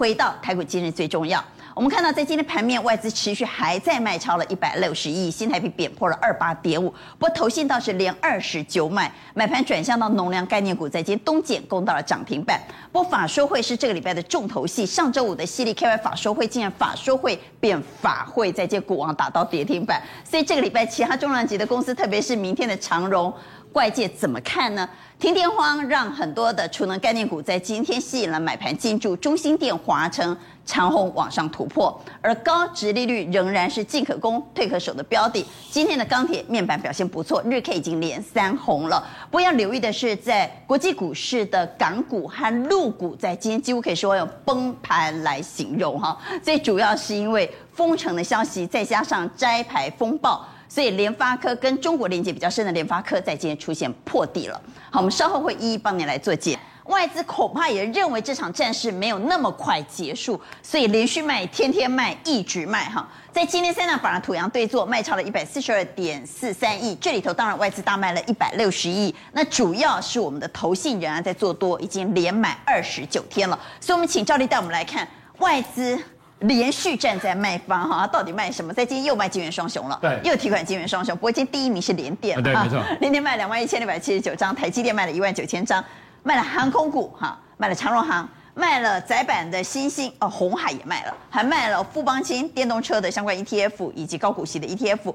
回到台股今日最重要。我们看到，在今天盘面，外资持续还在卖超了一百六十亿，新台币贬破了二八点五。不过，投信倒是连二十九买，买盘转向到农粮概念股，在今天东碱攻到了涨停板。不过，法说会是这个礼拜的重头戏，上周五的矽力 KY 法说会竟然法说会变法会，在接股王打到跌停板。所以这个礼拜其他重量级的公司，特别是明天的长荣。外界怎么看呢？停电荒让很多的储能概念股在今天吸引了买盘进驻，中心电、华城、长虹往上突破，而高值利率仍然是进可攻退可守的标的。今天的钢铁面板表现不错，日 K 已经连三红了。不要留意的是，在国际股市的港股和陆股，在今天几乎可以说用崩盘来形容哈。最主要是因为封城的消息，再加上摘牌风暴。所以联发科跟中国连接比较深的联发科在今天出现破底了。好，我们稍后会一一帮你来做解。外资恐怕也认为这场战事没有那么快结束，所以连续卖，天天卖，一直卖哈。在今天三大法人土洋对坐卖超了一百四十二点四三亿，这里头当然外资大卖了一百六十亿，那主要是我们的投信仍然在做多，已经连买二十九天了。所以我们请赵丽带我们来看外资。连续站在卖方哈，到底卖什么？在今天又卖金元双雄了，对，又提款金元双雄。不过今天第一名是联电，对，没错，联电卖两万一千六百七十九张，台积电卖了一万九千张，卖了航空股哈，卖了长荣航，卖了窄板的新兴哦，红海也卖了，还卖了富邦金电动车的相关 ETF 以及高股息的 ETF，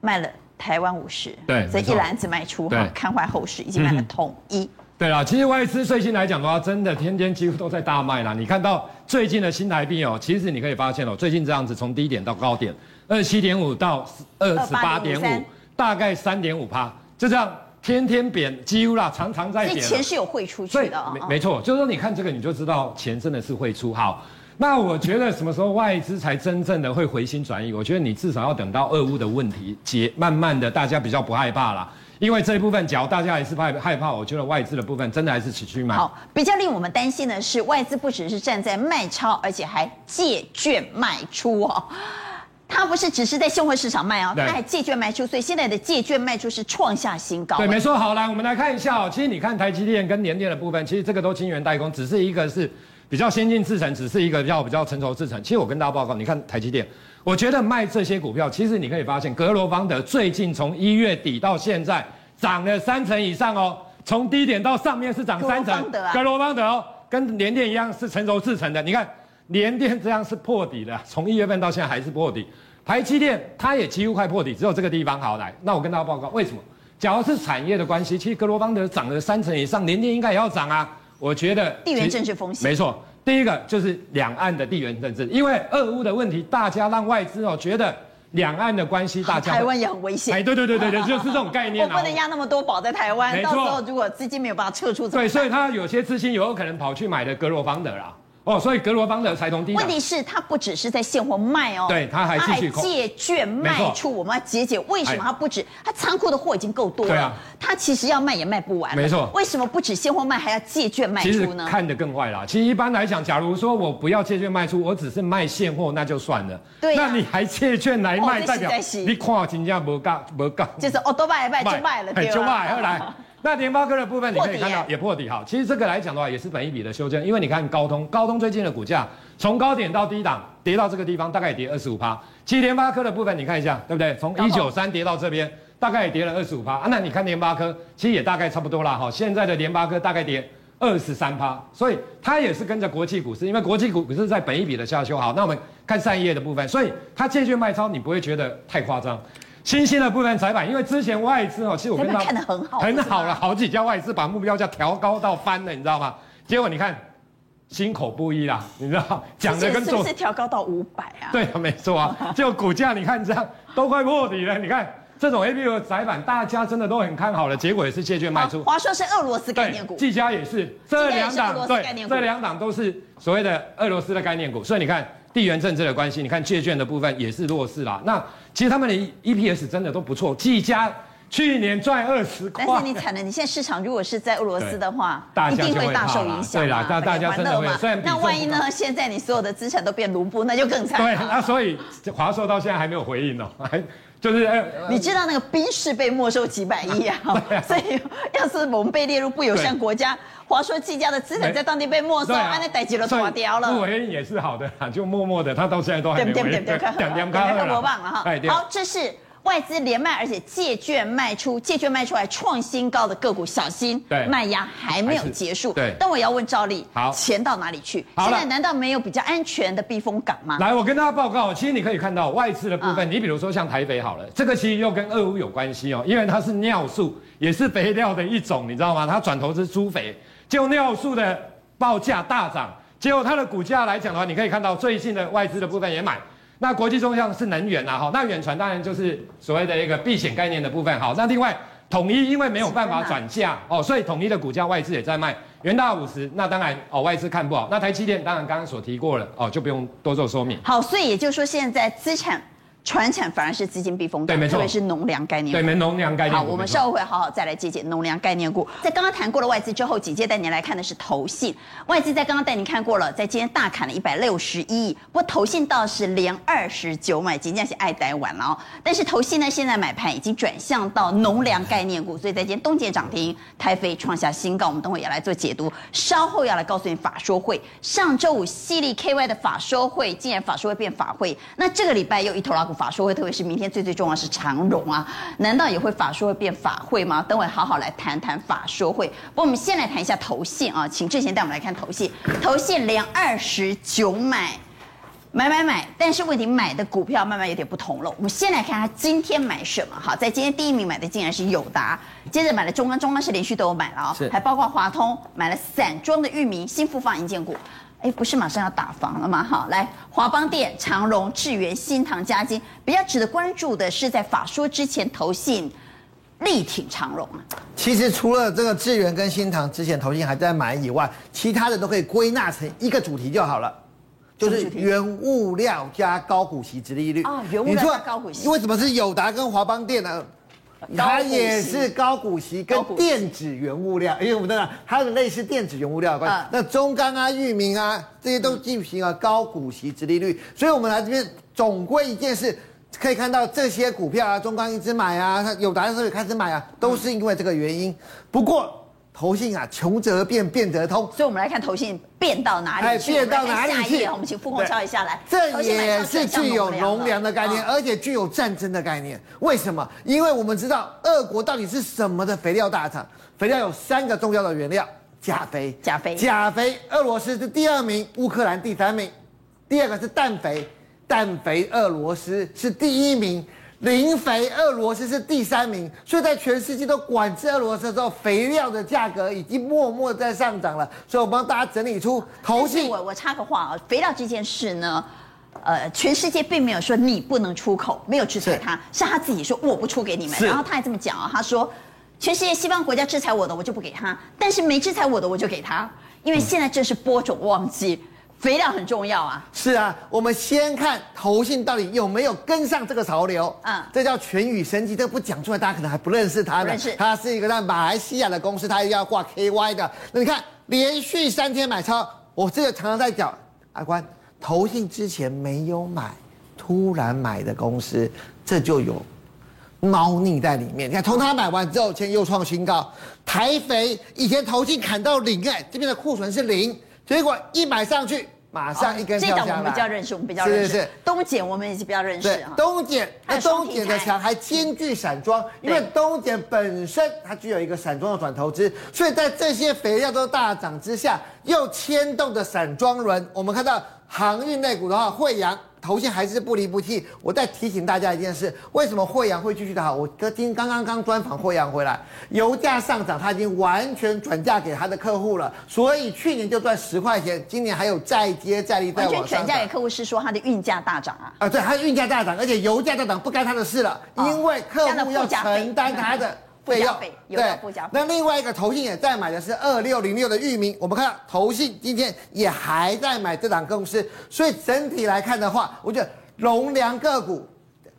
卖了台湾五十，对，所以一篮子卖出哈，看坏后市，已经卖了统一。嗯对啦，其实外资最近来讲的话，真的天天几乎都在大卖啦。你看到最近的新台币哦，其实你可以发现哦，最近这样子从低点到高点，二十七点五到二十八点五，大概三点五趴，就这样天天贬，几乎啦，常常在贬。钱是有汇出去的啊、哦。没没错，就是说你看这个，你就知道钱真的是会出。好，那我觉得什么时候外资才真正的会回心转意？我觉得你至少要等到俄乌的问题解，慢慢的大家比较不害怕啦。因为这一部分，假如大家还是怕害怕，我觉得外资的部分真的还是持续买。好，比较令我们担心的是，外资不只是站在卖超，而且还借券卖出哦。它不是只是在现货市场卖哦，它还借券卖出，所以现在的借券卖出是创下新高。对，没错。好，来我们来看一下哦。其实你看台积电跟联电的部分，其实这个都晶圆代工，只是一个是比较先进制程，只是一个比较比较成熟制程。其实我跟大家报告，你看台积电。我觉得卖这些股票，其实你可以发现，格罗方德最近从一月底到现在涨了三成以上哦，从低点到上面是涨三成。格罗方德哦，跟联电一样是成熟制程的。你看联电这样是破底的，从一月份到现在还是破底。台积电它也几乎快破底，只有这个地方好来。那我跟大家报告，为什么？假如是产业的关系，其实格罗方德涨了三成以上，联电应该也要涨啊。我觉得地缘政治风险。没错。第一个就是两岸的地缘政治，因为俄乌的问题，大家让外资哦觉得两岸的关系，大家台湾也很危险。哎，对对对对对，就是这种概念。我不能压那么多宝在台湾，到时候如果资金没有办法撤出，对，所以他有些资金有可能跑去买的格罗方德啦。哦，所以格罗邦的才从低。问题是，它不只是在现货卖哦，对，他还继续还借券卖出。我们要解解为什么它不止？它仓库的货已经够多了，对啊，他其实要卖也卖不完。没错，为什么不止现货卖，还要借券卖出呢？其实看得更坏啦。其实一般来讲，假如说我不要借券卖出，我只是卖现货，那就算了。对，那你还借券来卖，代表你看真正无够无够。就是哦，都卖卖就卖了，对吧？就卖，后来。那联发科的部分，你可以看到也破底哈。其实这个来讲的话，也是本一笔的修正，因为你看高通，高通最近的股价从高点到低档跌到这个地方，大概也跌二十五趴。其实联发科的部分，你看一下，对不对？从一九三跌到这边，大概也跌了二十五趴啊。那你看联发科，其实也大概差不多啦哈。现在的联发科大概跌二十三趴，所以它也是跟着国际股市，因为国际股市在本一比的下修。好，那我们看上一页的部分，所以它借券卖超，你不会觉得太夸张。新兴的部分窄板，因为之前外资哦，其实我跟他看得很好，很好了，好几家外资把目标价调高到翻了，你知道吗？结果你看，心口不一啦，你知道 讲的跟做是不是调高到五百啊？对，没错啊，就股价你看这样都快破底了，你看这种 A B U 窄板，大家真的都很看好了，结果也是借券卖出。华硕是俄罗斯概念股，技嘉也是，这两档对，这两档都是所谓的俄罗斯的概念股，所以你看。地缘政治的关系，你看借券的部分也是弱势啦。那其实他们的 EPS 真的都不错，技嘉去年赚二十块。但是你惨了，你现在市场如果是在俄罗斯的话，一定会大受影响。对啦，大大家真的会。那万一呢？现在你所有的资产都变卢布，那就更惨。对，那所以华硕到现在还没有回应哦，还。就是，你知道那个宾士被没收几百亿啊，所以要是我们被列入不友善国家，华硕技嘉的资产在当地被没收，那代机都垮掉了。不回应也是好的，就默默的，他到现在都还没回应。点点点点，点点看了，棒了哈。好，这是。外资连卖，而且借券卖出，借券卖出来创新高的个股，小心，对，卖压还没有结束。对，但我要问赵丽，好，钱到哪里去？现在难道没有比较安全的避风港吗？来，我跟大家报告，其实你可以看到外资的部分，你比如说像台北好了，这个其实又跟俄乌有关系哦，因为它是尿素，也是肥料的一种，你知道吗？它转投资猪肥，结果尿素的报价大涨，结果它的股价来讲的话，你可以看到最近的外资的部分也买。那国际中项是能源呐，哈，那远传当然就是所谓的一个避险概念的部分，好，那另外统一因为没有办法转嫁哦，所以统一的股价外资也在卖，元大五十，那当然哦外资看不好，那台积电当然刚刚所提过了哦，就不用多做说明。好，所以也就是说现在资产。传产反而是资金避风港，对，没错，特别是农粮概念股。对，没农粮概念股。好，我们稍后会好好再来解解农粮概念股。在刚刚谈过了外资之后，紧接带您来看的是投信。外资在刚刚带您看过了，在今天大砍了一百六十一亿，不过投信倒是连二十九买，今天是爱呆完了哦。但是投信呢，现在买盘已经转向到农粮概念股，所以在今天东捷涨停，台肥创下新高。我们等会也来做解读，稍后要来告诉你法说会。上周五犀利 KY 的法说会，竟然法说会变法会，那这个礼拜又一头拉股法说会，特别是。明天最最重要是长荣啊，难道也会法说会变法会吗？等会好好来谈谈法说会。不过我们先来谈一下投信啊，请志贤带我们来看投信。投信连二十九买，买买买，但是问题买的股票慢慢有点不同了。我们先来看他今天买什么？好，在今天第一名买的竟然是友达，接着买了中钢，中钢是连续都有买了啊、哦，还包括华通买了散装的域名、新复放、银建股。哎，不是马上要打房了吗？好，来华邦店、长荣、智源、新唐、嘉金，比较值得关注的是，在法说之前，投信力挺长荣啊。其实除了这个智源跟新唐之前投信还在买以外，其他的都可以归纳成一个主题就好了，就是原物料加高股息殖利率啊。原物料加高股息，为什么是友达跟华邦电呢？它也是高股息跟电子原物料，因为我们知道它有类似电子原物料的关系。嗯、那中钢啊、裕民啊这些都进行了高股息、殖利率，所以我们来这边总归一件事，可以看到这些股票啊，中钢一直买啊，它友达的时候也开始买啊，都是因为这个原因。不过。投信啊，穷则变，变则通。所以，我们来看投信变到哪里去？变到哪里去？我们请副控敲一下来。这也是具有农粮的概念，而且具有战争的概念。为什么？因为我们知道，俄国到底是什么的肥料大厂？肥料有三个重要的原料：钾肥、钾肥、钾肥。俄罗斯是第二名，乌克兰第三名。第二个是氮肥，氮肥，俄罗斯是第一名。磷肥，俄罗斯是第三名，所以在全世界都管制俄罗斯的时候，肥料的价格已经默默在上涨了。所以我帮大家整理出投信。我我插个话啊，肥料这件事呢，呃，全世界并没有说你不能出口，没有制裁他，是，是他自己说我不出给你们。然后他还这么讲啊，他说全世界西方国家制裁我的，我就不给他；但是没制裁我的，我就给他，因为现在正是播种旺季。肥料很重要啊！是啊，我们先看投信到底有没有跟上这个潮流。嗯，这叫全宇生技，这个不讲出来，大家可能还不认识它的。是，它是一个在马来西亚的公司，它要挂 KY 的。那你看，连续三天买超，我这个常常在讲，阿关，投信之前没有买，突然买的公司，这就有猫腻在里面。你看，从它买完之后，现在又创新高。台肥以前投信砍到零，哎，这边的库存是零。结果一买上去，马上一根跳下来。这档我们比较认识，我们比较认识。是是是。东碱我们也是比较认识啊。东碱，那东碱的强还兼具散装，因为东碱本身它具有一个散装的转投资，所以在这些肥料都大涨之下，又牵动着散装轮。我们看到航运类股的话，慧洋。投信还是不离不弃。我再提醒大家一件事：为什么惠阳会继续的好？我今刚刚刚专访惠阳回来，油价上涨，他已经完全转嫁给他的客户了。所以去年就赚十块钱，今年还有再接再厉，再往上。完全转嫁给客户是说他的运价大涨啊？啊，对，他的运价大涨，而且油价大涨不干他的事了，因为客户要承担他的。费用对，那另外一个投信也在买的是二六零六的域名，我们看到投信今天也还在买这档公司，所以整体来看的话，我觉得农粮个股，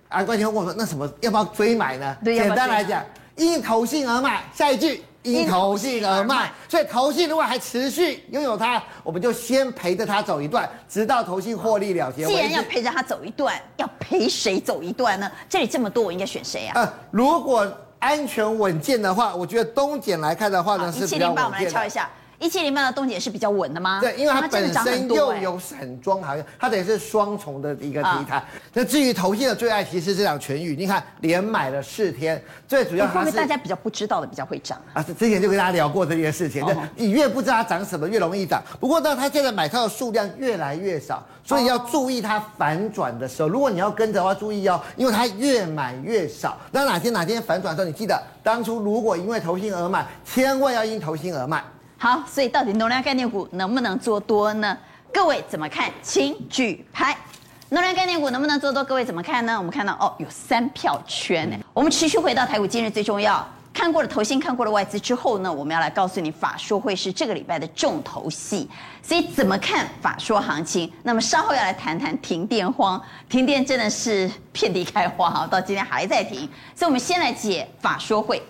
啊，关键问我说那什么要不要追买呢？简单来讲，因投信而买，下一句因投信而卖。所以投信如果还持续拥有它，我们就先陪着它走一段，直到投信获利了结。既然要陪着它走一段，要陪谁走一段呢？这里这么多，我应该选谁啊？呃，如果安全稳健的话，我觉得东检来看的话呢，是比较稳健的。我们来敲一下。一七零八的东姐是比较稳的吗？对，因为它本身又有散装行业，它等于是双重的一个题材。那至于投信的最爱，其实这两全宇，你看连买了四天，最主要它是大家比较不知道的比较会涨啊。之前就跟大家聊过这件事情，你越不知道它涨什么，越容易涨。不过呢，它现在买套的数量越来越少，所以要注意它反转的时候。如果你要跟着的话，注意哦，因为它越买越少。那哪天哪天反转的时候，你记得当初如果因为投信而买，千万要因投信而卖。好，所以到底能量概念股能不能做多呢？各位怎么看？请举牌。能量概念股能不能做多？各位怎么看呢？我们看到哦，有三票圈呢。我们持续回到台股，今日最重要，看过了投信，看过了外资之后呢，我们要来告诉你，法说会是这个礼拜的重头戏。所以怎么看法说行情？那么稍后要来谈谈停电荒，停电真的是遍地开花哈，到今天还在停。所以我们先来解法说会。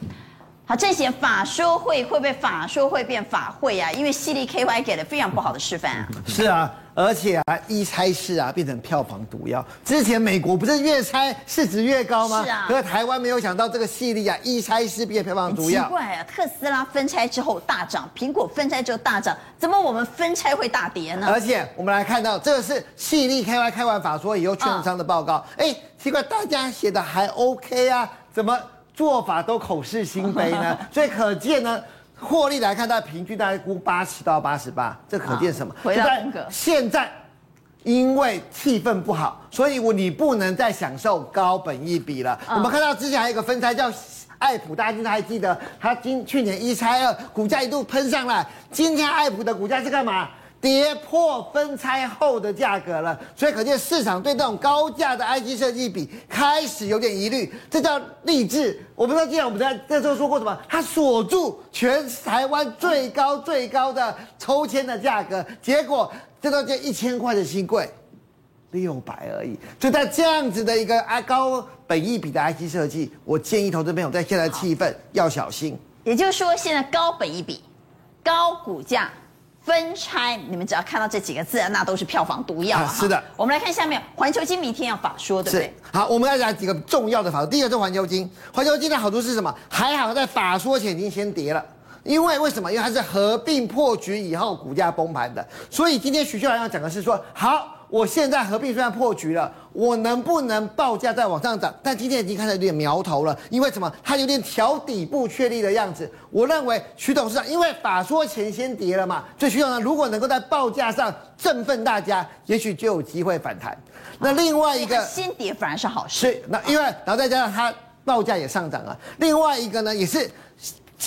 好，正显法说会会不会法说会变法会啊？因为矽力 KY 给了非常不好的示范啊。是啊，而且啊，一拆四啊变成票房毒药。之前美国不是越拆市值越高吗？是啊。可是台湾没有想到这个矽力啊，一拆四变票房毒药。奇怪啊，特斯拉分拆之后大涨，苹果分拆之后大涨，怎么我们分拆会大跌呢？而且我们来看到这个是矽力 KY 开完法说以后券商的报告，哎、嗯，奇怪，大家写的还 OK 啊，怎么？做法都口是心非呢，所以可见呢，获利来看，大概平均大概估八十到八十八，这可见什么？回到。现在因为气氛不好，所以我你不能再享受高本一比了。我们看到之前还有一个分拆叫爱普，大家应该还记得，它今去年一拆二，股价一度喷上来，今天爱普的股价是干嘛？跌破分拆后的价格了，所以可见市场对这种高价的 IC 设计比开始有点疑虑。这叫励志。我不知道之前我们在这时候说过什么，它锁住全台湾最高最高的抽签的价格，结果这都叫一千块的新贵，六百而已。就在这样子的一个啊高本益比的 IC 设计，我建议投资朋友在现在气氛要小心。也就是说，现在高本益比、高股价。分拆，你们只要看到这几个字，那都是票房毒药。啊、是的，我们来看下面，环球金明天要法说，对不对？好，我们要讲几个重要的法说。第一个是环球金，环球金的好处是什么？还好在法说前已经先跌了，因为为什么？因为它是合并破局以后股价崩盘的，所以今天许秀兰要讲的是说，好。我现在合并虽然破局了，我能不能报价再往上涨？但今天已经看到有点苗头了，因为什么？它有点调底部确立的样子。我认为徐董事长因为法说前先跌了嘛，所以徐董事长如果能够在报价上振奋大家，也许就有机会反弹。那另外一个先跌反而是好事。是，那因为然后再加上它报价也上涨了。另外一个呢，也是。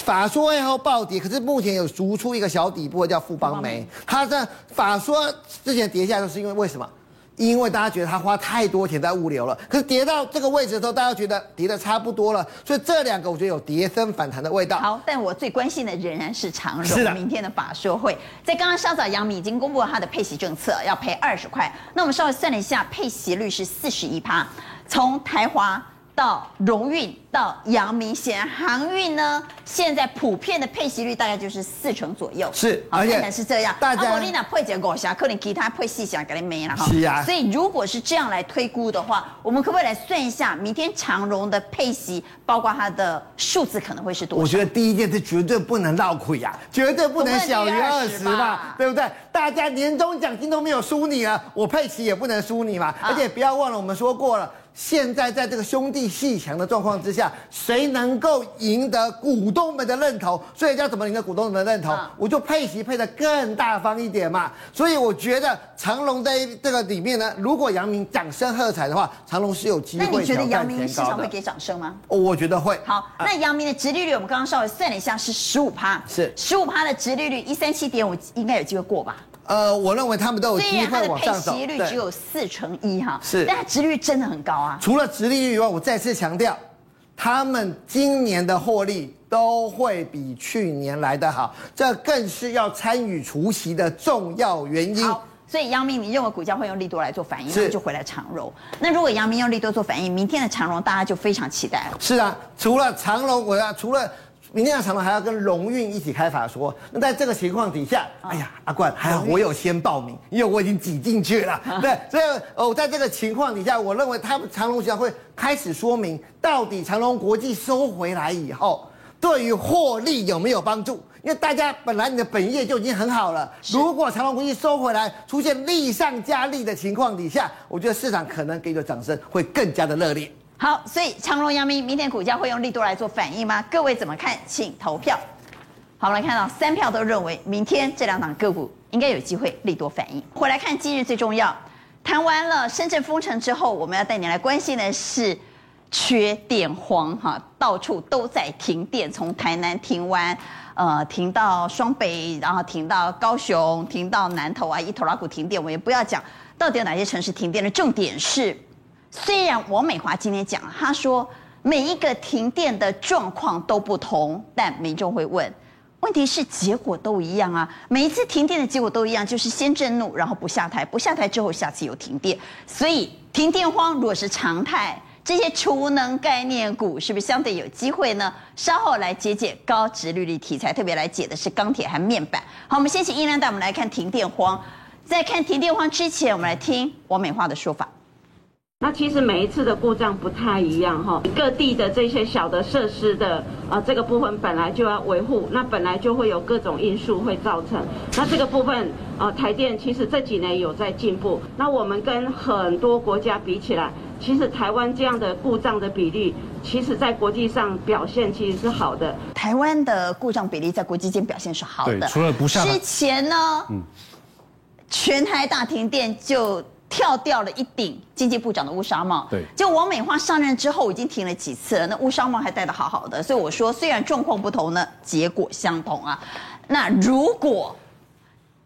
法说会后暴跌，可是目前有逐出一个小底部，叫富邦煤。它在法说之前跌下来，就是因为为什么？因为大家觉得它花太多钱在物流了。可是跌到这个位置的时候，大家觉得跌得差不多了，所以这两个我觉得有跌升反弹的味道。好，但我最关心的仍然是长荣。是的。明天的法说会，在刚刚稍早，阳明已经公布了它的配息政策，要配二十块。那我们稍微算了一下，配息率是四十一趴，从台华。到荣运到阳明，显然航运呢，现在普遍的配息率大概就是四成左右。是，而且是这样。大家，阿丽娜配结果下，可能其他配细小给你没了哈。是啊。所以如果是这样来推估的话，我们可不可以来算一下，明天长荣的配息，包括它的数字可能会是多少？我觉得第一件事绝对不能绕亏呀，绝对不能小于二十吧，对不对？大家年终奖金都没有输你了，我配息也不能输你嘛。而且不要忘了，我们说过了。现在在这个兄弟戏强的状况之下，谁能够赢得股东们的认同？所以要怎么赢得股东们的认同？嗯、我就配息配得更大方一点嘛。所以我觉得长隆在这个里面呢，如果杨明掌声喝彩的话，长隆是有机会的。那你觉得杨明市场会给掌声吗？哦，我觉得会。好，那杨明的殖利率我们刚刚稍微算了一下是十五趴，是十五趴的殖利率一三七点五，应该有机会过吧？呃，我认为他们都有机会往上走。配息率只有四成一哈，是，但它殖利率真的很高啊。除了殖利率以外，我再次强调，他们今年的获利都会比去年来得好，这更是要参与除夕的重要原因。好，所以杨明，你认为股价会用利多来做反应，那就回来长荣。那如果杨明用利多做反应，明天的长荣大家就非常期待了。是啊，除了长荣，我要除了明天的长荣还要跟荣运一起开法说。那在这个情况底下，哎呀，阿冠还好我有先报名，因为我已经挤进去了。对，所以哦，在这个情况底下，我认为他们长荣将会开始说明，到底长隆国际收回来以后，对于获利有没有帮助？因为大家本来你的本业就已经很好了，如果长隆国际收回来，出现利上加利的情况底下，我觉得市场可能给的掌声会更加的热烈。好，所以长荣、阳明明天股价会用力多来做反应吗？各位怎么看？请投票。好，我们来看到三票都认为明天这两档个股应该有机会力多反应。回来看今日最重要，谈完了深圳封城之后，我们要带你来关心的是。缺电荒哈，到处都在停电，从台南停完，呃，停到双北，然后停到高雄，停到南投啊，一拖拉库停电，我也不要讲到底有哪些城市停电的。重点是，虽然王美华今天讲，他说每一个停电的状况都不同，但民众会问，问题是结果都一样啊，每一次停电的结果都一样，就是先震怒，然后不下台，不下台之后下次有停电，所以停电荒如果是常态。这些储能概念股是不是相对有机会呢？稍后来解解高值利率题材，特别来解的是钢铁和面板。好，我们先请伊亮带我们来看停电荒。在看停电荒之前，我们来听王美花的说法。那其实每一次的故障不太一样哈，各地的这些小的设施的啊这个部分本来就要维护，那本来就会有各种因素会造成。那这个部分啊，台电其实这几年有在进步。那我们跟很多国家比起来。其实台湾这样的故障的比例，其实在国际上表现其实是好的。台湾的故障比例在国际间表现是好的。除了不下。之前呢，嗯，全台大停电就跳掉了一顶经济部长的乌纱帽。对。就王美花上任之后，已经停了几次了，那乌纱帽还戴得好好的。所以我说，虽然状况不同呢，结果相同啊。那如果。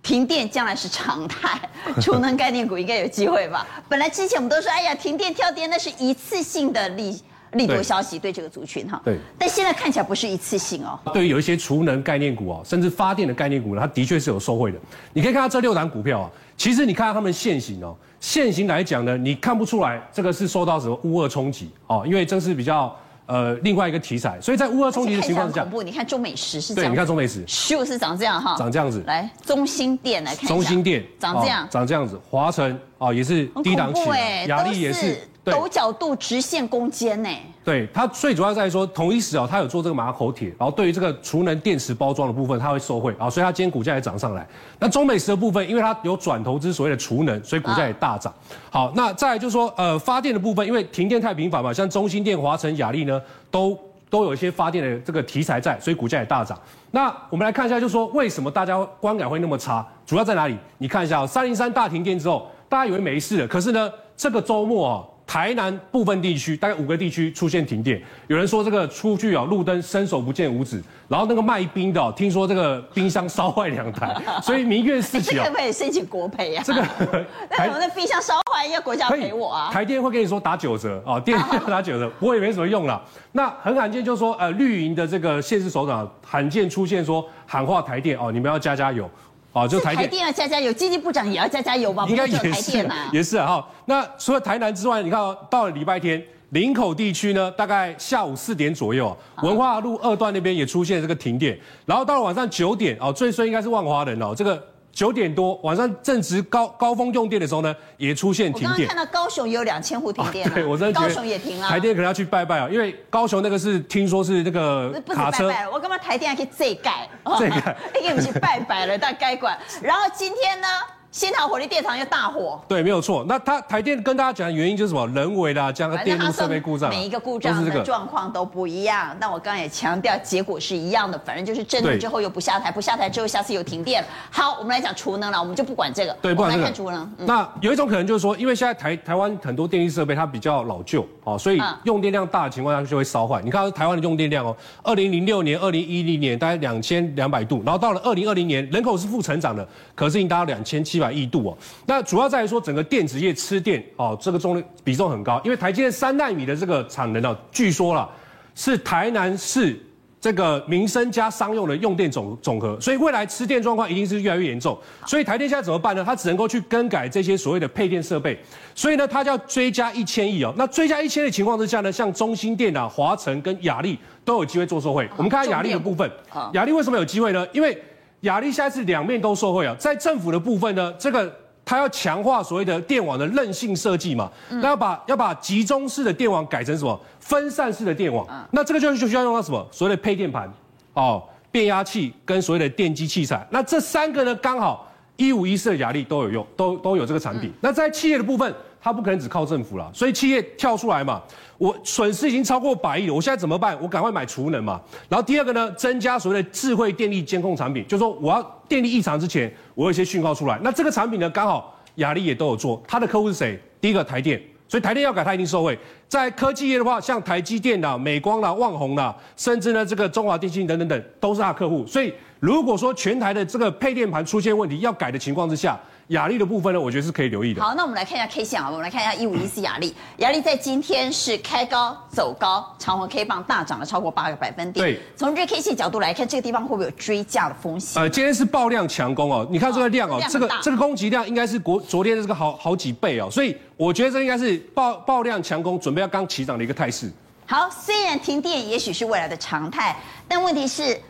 停电将来是常态，储能概念股应该有机会吧？本来之前我们都说，哎呀，停电跳电那是一次性的利利多消息，对这个族群哈。对。但现在看起来不是一次性哦。对于有一些储能概念股哦，甚至发电的概念股呢，它的确是有受惠的。你可以看到这六档股票啊，其实你看到他们现行哦，现行来讲呢，你看不出来这个是受到什么乌俄冲击哦，因为这是比较。呃，另外一个题材，所以在乌俄冲击的情况下，恐怖。你看中美食是这样，对，你看中美食就是长这样哈，长这样子。来，中心店来看一下，中心店长这样，长这样子。华晨啊，也是低档起，亚力也是。陡角度直线攻坚呢？对，它最主要在说，同一时啊，它有做这个马口铁，然后对于这个储能电池包装的部分，它会受惠啊，所以它今天股价也涨上来。那中美石的部分，因为它有转投资所谓的储能，所以股价也大涨。好，那再来就是说，呃，发电的部分，因为停电太频繁嘛，像中兴电、华晨、雅力呢，都都有一些发电的这个题材在，所以股价也大涨。那我们来看一下，就是说为什么大家观感会那么差？主要在哪里？你看一下，哦三零三大停电之后，大家以为没事了，可是呢，这个周末啊。台南部分地区大概五个地区出现停电，有人说这个出去啊路灯伸手不见五指，然后那个卖冰的，听说这个冰箱烧坏两台，所以民怨四起啊。这个可以申请国赔啊？这个，那我们的冰箱烧坏要国家赔我啊？台电会跟你说打九折啊，电电打九折，不过也没什么用了。那很罕见就是说，呃，绿营的这个县市首长罕见出现说喊话台电哦，你们要加加油。哦，就台电，台电要加加油，经济部长也要加加油吧？应该也是，也是啊。哈，那除了台南之外，你看到了礼拜天，林口地区呢，大概下午四点左右，文化路二段那边也出现这个停电，然后到了晚上九点，哦，最衰应该是万华人哦，这个。九点多，晚上正值高高峰用电的时候呢，也出现停电。我刚刚看到高雄也有两千户停电，啊，对我高雄也停了。台电可能要去拜拜啊，因为高雄那个是听说是那个卡车。不是拜拜了，我干嘛台电还可以这盖？这盖，已经不是拜拜了，但该管。然后今天呢？新桃火力电厂又大火，对，没有错。那它台电跟大家讲的原因就是什么？人为的、啊，将电路设备故障，每一个故障的状况都不一样。那我刚刚也强调，结果是一样的，反正就是震怒之后又不下台，不下台之后下次又停电。好，我们来讲储能了，我们就不管这个，对，不管这个。来看储能。嗯、那有一种可能就是说，因为现在台台湾很多电力设备它比较老旧，哦，所以用电量大的情况下就会烧坏。你看台湾的用电量哦，二零零六年、二零一零年大概两千两百度，然后到了二零二零年，人口是负成长的，可是已经达到两千七百亿度哦。那主要在于说，整个电子业吃电哦，这个重比重很高，因为台积电三纳米的这个产能哦，据说啦是台南市这个民生加商用的用电总总和，所以未来吃电状况一定是越来越严重。所以台电现在怎么办呢？它只能够去更改这些所谓的配电设备。所以呢，它就要追加一千亿哦。那追加一千的情况之下呢，像中兴电啊、华晨跟雅力都有机会做受惠。我们看下雅力的部分，雅力为什么有机会呢？因为雅力现在是两面都受惠啊。在政府的部分呢，这个。它要强化所谓的电网的韧性设计嘛，那要把要把集中式的电网改成什么分散式的电网，那这个就就需要用到什么所谓的配电盘，哦，变压器跟所谓的电机器材，那这三个呢刚好一五一四的雅力都有用，都都有这个产品。那在企业的部分。它不可能只靠政府了，所以企业跳出来嘛，我损失已经超过百亿了，我现在怎么办？我赶快买储能嘛。然后第二个呢，增加所谓的智慧电力监控产品，就是说我要电力异常之前，我有一些讯号出来。那这个产品呢，刚好亚力也都有做，它的客户是谁？第一个台电，所以台电要改，它一定受惠。在科技业的话，像台积电啦、美光啦、旺宏啦，甚至呢这个中华电信等等等，都是它客户。所以如果说全台的这个配电盘出现问题要改的情况之下，亚力的部分呢，我觉得是可以留意的。好，那我们来看一下 K 线啊，我们来看一下一五一四亚力，雅力在今天是开高走高，长红 K 棒大涨了超过八个百分点。对，从这 K 线角度来看，这个地方会不会有追价的风险？呃，今天是爆量强攻哦，你看这个量哦，哦这个这个攻击量应该是国昨天的这个好好几倍哦，所以我觉得这应该是爆爆量强攻，准备要刚起涨的一个态势。好，虽然停电也许是未来的常态，但问题是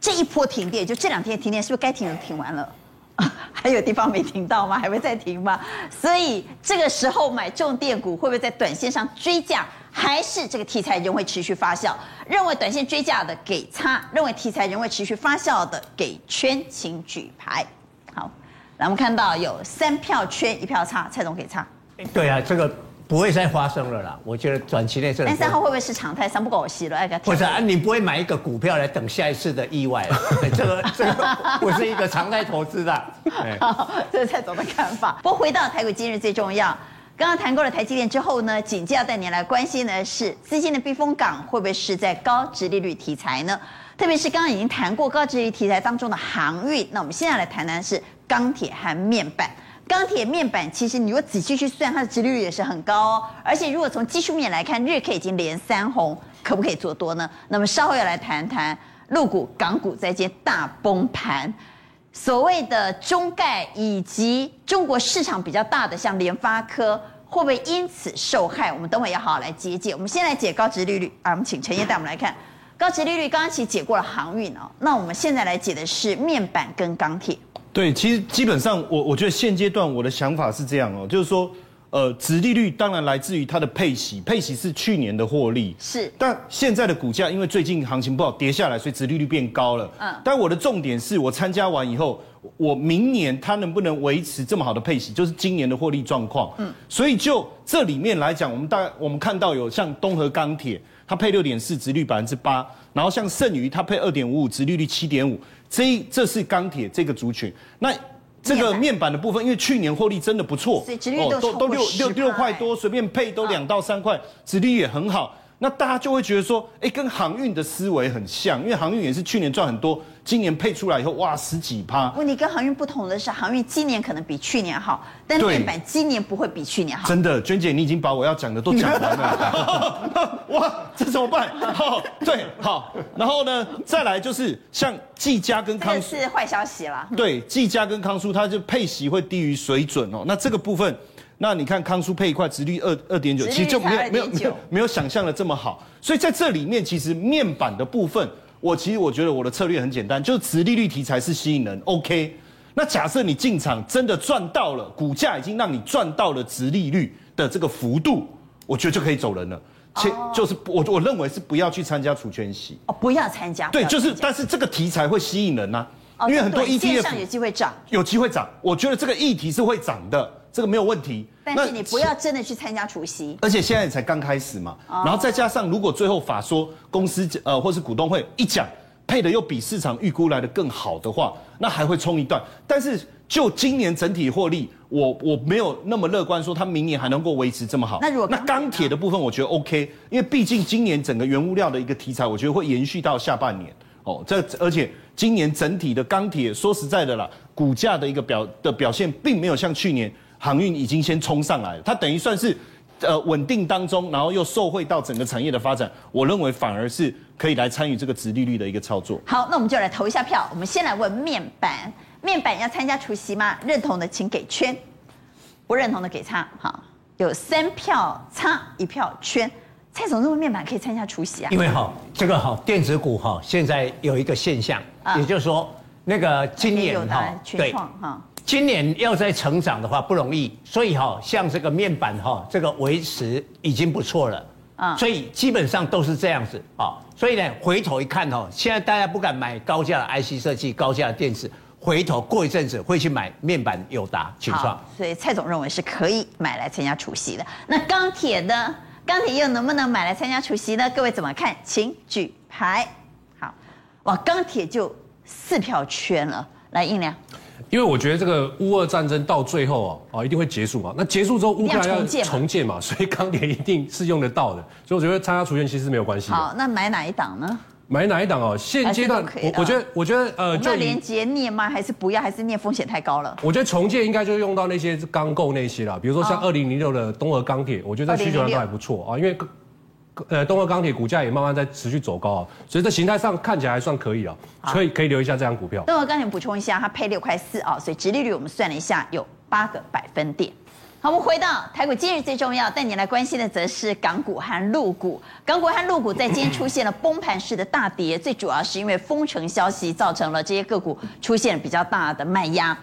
这一波停电，就这两天停电，是不是该停的停完了？还有地方没停到吗？还会再停吗？所以这个时候买重电股会不会在短线上追价？还是这个题材仍会持续发酵？认为短线追价的给差，认为题材仍会持续发酵的给圈，请举牌。好，来我们看到有三票圈，一票差，蔡总给差。对啊，这个。不会再发生了啦，我觉得短期内这。但三号会不会是常态？三不狗戏了，哎，不是啊，你不会买一个股票来等下一次的意外，这个这个 不是一个常态投资的。好，这是蔡总的看法。不过回到台股今日最重要，刚刚谈过了台积电之后呢，紧接着要带你来关心的是资金的避风港会不会是在高殖利率题材呢？特别是刚刚已经谈过高殖利率题材当中的航运，那我们现在来谈谈是钢铁和面板。钢铁面板其实你如果仔细去算，它的殖利率也是很高哦。而且如果从技术面来看，日 K 已经连三红，可不可以做多呢？那么稍后要来谈谈陆股、港股在接大崩盘，所谓的中概以及中国市场比较大的像联发科，会不会因此受害？我们等会要好好来解解。我们先来解高殖利率啊，我们请陈曄带我们来看高殖利率。刚刚其实解过了航运哦，那我们现在来解的是面板跟钢铁。对，其实基本上我我觉得现阶段我的想法是这样哦，就是说，呃，殖利率当然来自于它的配息，配息是去年的获利，是，但现在的股价因为最近行情不好跌下来，所以殖利率变高了。嗯，但我的重点是我参加完以后，我明年它能不能维持这么好的配息，就是今年的获利状况。嗯，所以就这里面来讲，我们大概我们看到有像东和钢铁，它配六点四，殖率百分之八，然后像剩余它配二点五五，殖利率七点五。这这是钢铁这个族群，那这个面板的部分，因为去年获利真的不错，哦，都都六六六块多，随便配都两到三块，殖利率也很好。那大家就会觉得说，哎，跟航运的思维很像，因为航运也是去年赚很多，今年配出来以后，哇，十几趴。问题跟航运不同的是，航运今年可能比去年好，但面板今年不会比去年好。真的，娟姐，你已经把我要讲的都讲完了。哇，这怎么办？好，对，好。然后呢，再来就是像技嘉跟康舒，这是坏消息了。对，技嘉跟康舒，它就配息会低于水准哦。那这个部分。那你看康舒配一块，殖利率二二点九，其实就没有没有没有没有想象的这么好。所以在这里面，其实面板的部分，我其实我觉得我的策略很简单，就是殖利率题材是吸引人，OK。那假设你进场真的赚到了，股价已经让你赚到了殖利率的这个幅度，我觉得就可以走人了。且就是我我认为是不要去参加除权息哦，不要参加。对，就是但是这个题材会吸引人呐、啊，因为很多 ETF 上有机会涨，有机会涨。我觉得这个议题是会涨的。这个没有问题，但是你不要真的去参加除夕，而且现在才刚开始嘛，然后再加上如果最后法说公司呃或是股东会一讲配的又比市场预估来的更好的话，那还会冲一段。但是就今年整体获利，我我没有那么乐观说它明年还能够维持这么好。那如果那钢铁的部分，我觉得 OK，因为毕竟今年整个原物料的一个题材，我觉得会延续到下半年哦。这而且今年整体的钢铁，说实在的啦，股价的一个表的表现，并没有像去年。航运已经先冲上来了，它等于算是呃稳定当中，然后又受惠到整个产业的发展，我认为反而是可以来参与这个直利率的一个操作。好，那我们就来投一下票。我们先来问面板，面板要参加除夕吗？认同的请给圈，不认同的给叉。好，有三票叉，一票圈。蔡总认为面板可以参加除夕啊？因为哈，这个哈电子股哈现在有一个现象，啊、也就是说那个今年哈对哈。今年要再成长的话不容易，所以哈，像这个面板哈，这个维持已经不错了啊，所以基本上都是这样子啊。所以呢，回头一看哈，现在大家不敢买高价的 IC 设计、高价的电子，回头过一阵子会去买面板、友达、群创。所以蔡总认为是可以买来参加除夕的。那钢铁呢？钢铁又能不能买来参加除夕呢？各位怎么看？请举牌。好，哇，钢铁就四票圈了。来，印量。因为我觉得这个乌俄战争到最后啊，啊一定会结束嘛。那结束之后，乌克兰要重建嘛，所以钢铁一定是用得到的。所以我觉得参加除权其实没有关系。好，那买哪一档呢？买哪一档哦？现阶段我我觉得我觉得呃，就连接镍吗？还是不要？还是镍风险太高了？我觉得重建应该就用到那些钢构那些啦，比如说像二零零六的东俄钢铁，我觉得在需求上都还不错啊，因为。呃，东和钢铁股价也慢慢在持续走高啊，所以这形态上看起来还算可以啊，可以可以留一下这张股票。东和钢铁补充一下，它配六块四啊，所以殖利率我们算了一下有八个百分点。好，我们回到台股，今日最重要带你来关心的则是港股和陆股。港股和陆股在今天出现了崩盘式的大跌，最主要是因为封城消息造成了这些个股出现比较大的卖压。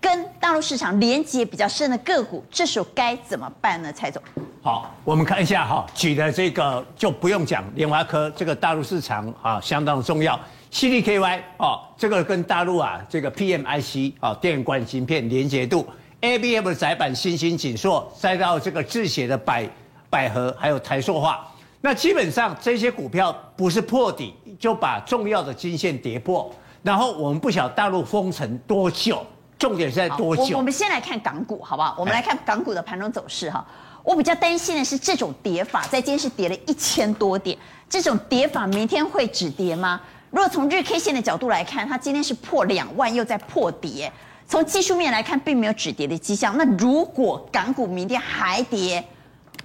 跟大陆市场连接比较深的个股，这时候该怎么办呢？蔡总，好，我们看一下哈，举的这个就不用讲，联发科这个大陆市场啊相当重要，CDKY 哦，这个跟大陆啊这个 PMIC 啊电管芯片连接度，ABF 的载板新兴紧缩，再到这个智协的百百合，还有台塑化，那基本上这些股票不是破底，就把重要的均线跌破，然后我们不晓得大陆封城多久。重点是在多久？我我们先来看港股，好不好？我们来看港股的盘中走势哈。我比较担心的是这种跌法，在今天是跌了一千多点，这种跌法明天会止跌吗？如果从日 K 线的角度来看，它今天是破两万又在破跌，从技术面来看并没有止跌的迹象。那如果港股明天还跌，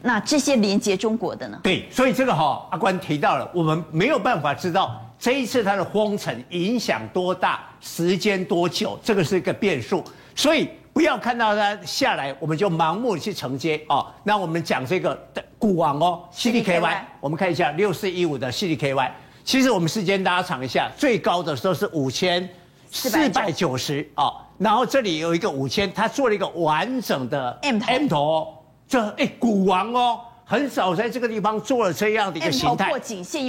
那这些连接中国的呢？对，所以这个哈，阿关提到了，我们没有办法知道。这一次它的封城影响多大，时间多久，这个是一个变数，所以不要看到它下来，我们就盲目去承接。哦。那我们讲这个股王哦，CDKY，我们看一下六四一五的 CDKY，其实我们时间拉长一下，最高的时候是五千四百九十。哦，然后这里有一个五千，它做了一个完整的 M 头，M 头，这哎股王哦，很少在这个地方做了这样的一个形态，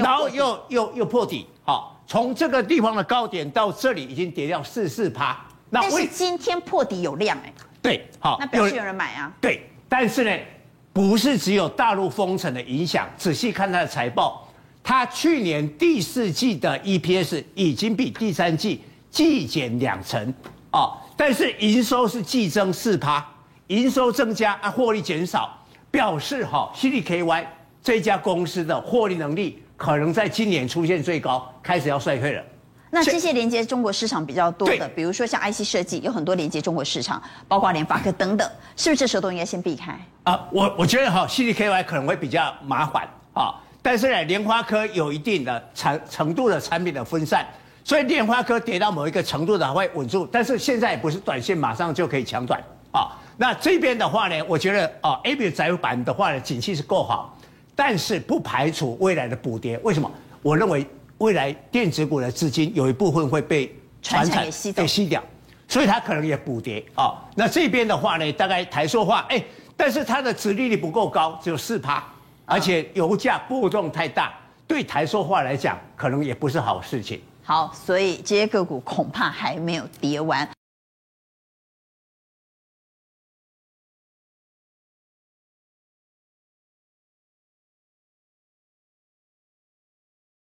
然后又又又破底。好，从这个地方的高点到这里已经跌掉四四趴。那但是今天破底有量哎。对，好，那表示有人买啊。对，但是呢，不是只有大陆封城的影响。仔细看它的财报，它去年第四季的 EPS 已经比第三季季减两成啊，但是营收是季增四趴，营收增加啊，获利减少，表示哈，CDKY 这家公司的获利能力。可能在今年出现最高，开始要衰退了。那这些连接中国市场比较多的，比如说像 IC 设计，有很多连接中国市场，包括联发科等等，是不是这时候都应该先避开？啊，我我觉得哈，CDKY 可能会比较麻烦啊，但是呢，联发科有一定的产程度的产品的分散，所以联发科跌到某一个程度的会稳住，但是现在也不是短线马上就可以抢短啊。那这边的话呢，我觉得啊，ABF 载板的话呢，景气是够好。但是不排除未来的补跌，为什么？我认为未来电子股的资金有一部分会被传产给吸掉，所以它可能也补跌啊。那这边的话呢，大概台塑化，哎，但是它的殖利率不够高，只有四趴，而且油价波动太大，对台塑化来讲，可能也不是好事情。好，所以这些个股恐怕还没有跌完。